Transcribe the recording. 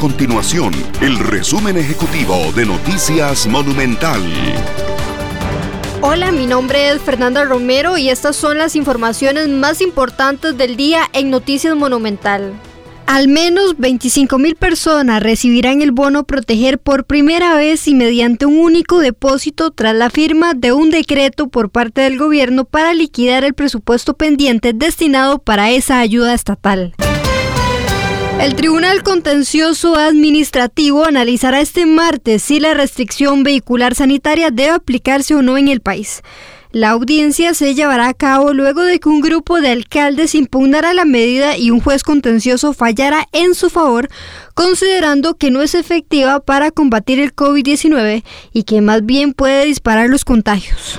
continuación el resumen ejecutivo de Noticias Monumental. Hola, mi nombre es Fernanda Romero y estas son las informaciones más importantes del día en Noticias Monumental. Al menos 25 mil personas recibirán el bono proteger por primera vez y mediante un único depósito tras la firma de un decreto por parte del gobierno para liquidar el presupuesto pendiente destinado para esa ayuda estatal. El Tribunal Contencioso Administrativo analizará este martes si la restricción vehicular sanitaria debe aplicarse o no en el país. La audiencia se llevará a cabo luego de que un grupo de alcaldes impugnara la medida y un juez contencioso fallara en su favor, considerando que no es efectiva para combatir el COVID-19 y que más bien puede disparar los contagios.